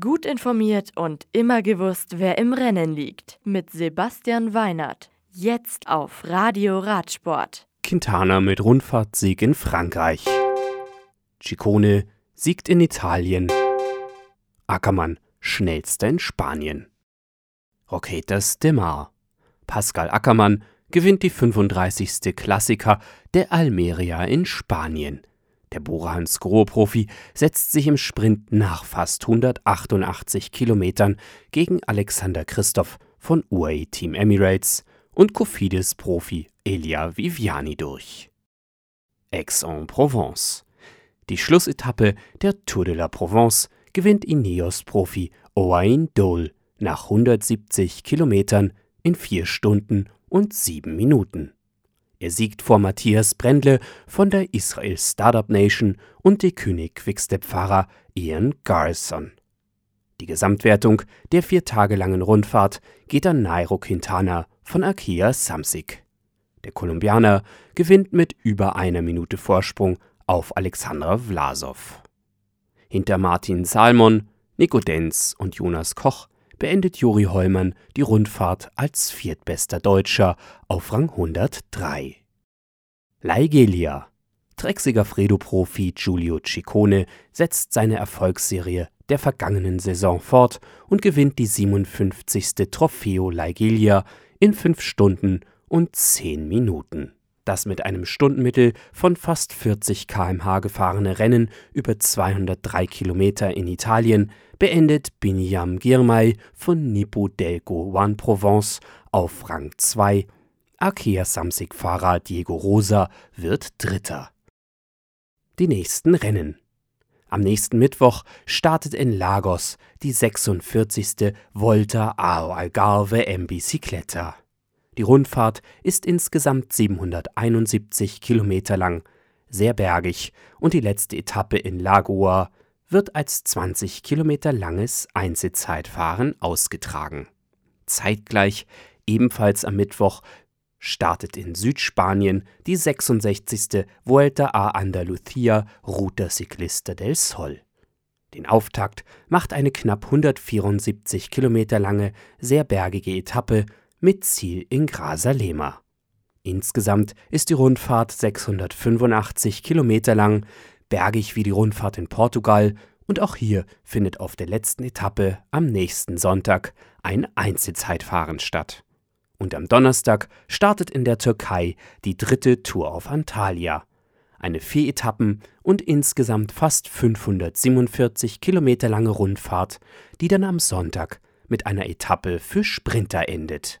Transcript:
Gut informiert und immer gewusst, wer im Rennen liegt. Mit Sebastian Weinert. Jetzt auf Radio Radsport. Quintana mit Rundfahrtsieg in Frankreich. Ciccone siegt in Italien. Ackermann schnellster in Spanien. Roquetas de Mar. Pascal Ackermann gewinnt die 35. Klassiker der Almeria in Spanien. Der Borans Gros-Profi setzt sich im Sprint nach fast 188 Kilometern gegen Alexander Christoph von UAE Team Emirates und Cofidis-Profi Elia Viviani durch. Aix-en-Provence. Die Schlussetappe der Tour de la Provence gewinnt Ineos-Profi Owain Dole nach 170 Kilometern in 4 Stunden und 7 Minuten. Er siegt vor Matthias Brendle von der Israel Startup Nation und die König Quickstep-Fahrer Ian Garrison. Die Gesamtwertung der vier Tage langen Rundfahrt geht an Nairo Quintana von Akia Samsic. Der Kolumbianer gewinnt mit über einer Minute Vorsprung auf Alexandra Vlasov. Hinter Martin Salmon, Nico Denz und Jonas Koch beendet Juri Hollmann die Rundfahrt als viertbester Deutscher auf Rang 103. Laigelia. Trexiger Fredo-Profi Giulio Ciccone setzt seine Erfolgsserie der vergangenen Saison fort und gewinnt die 57. Trofeo Laigelia in 5 Stunden und 10 Minuten. Das mit einem Stundenmittel von fast 40 km/h gefahrene Rennen über 203 Kilometer in Italien beendet Binyam Girmay von Nippo Delco One Provence auf Rang 2. Arkea Samsic-Fahrer Diego Rosa wird Dritter. Die nächsten Rennen. Am nächsten Mittwoch startet in Lagos die 46. Volta ao Algarve en Bicicleta. Die Rundfahrt ist insgesamt 771 Kilometer lang, sehr bergig und die letzte Etappe in Lagoa wird als 20 Kilometer langes Einzelzeitfahren ausgetragen. Zeitgleich, ebenfalls am Mittwoch, startet in Südspanien die 66. Vuelta a Andalucía Ruta Ciclista del Sol. Den Auftakt macht eine knapp 174 Kilometer lange, sehr bergige Etappe mit Ziel in Grazalema. Insgesamt ist die Rundfahrt 685 Kilometer lang, bergig wie die Rundfahrt in Portugal und auch hier findet auf der letzten Etappe am nächsten Sonntag ein Einzelzeitfahren statt. Und am Donnerstag startet in der Türkei die dritte Tour auf Antalya. Eine vier Etappen und insgesamt fast 547 Kilometer lange Rundfahrt, die dann am Sonntag mit einer Etappe für Sprinter endet.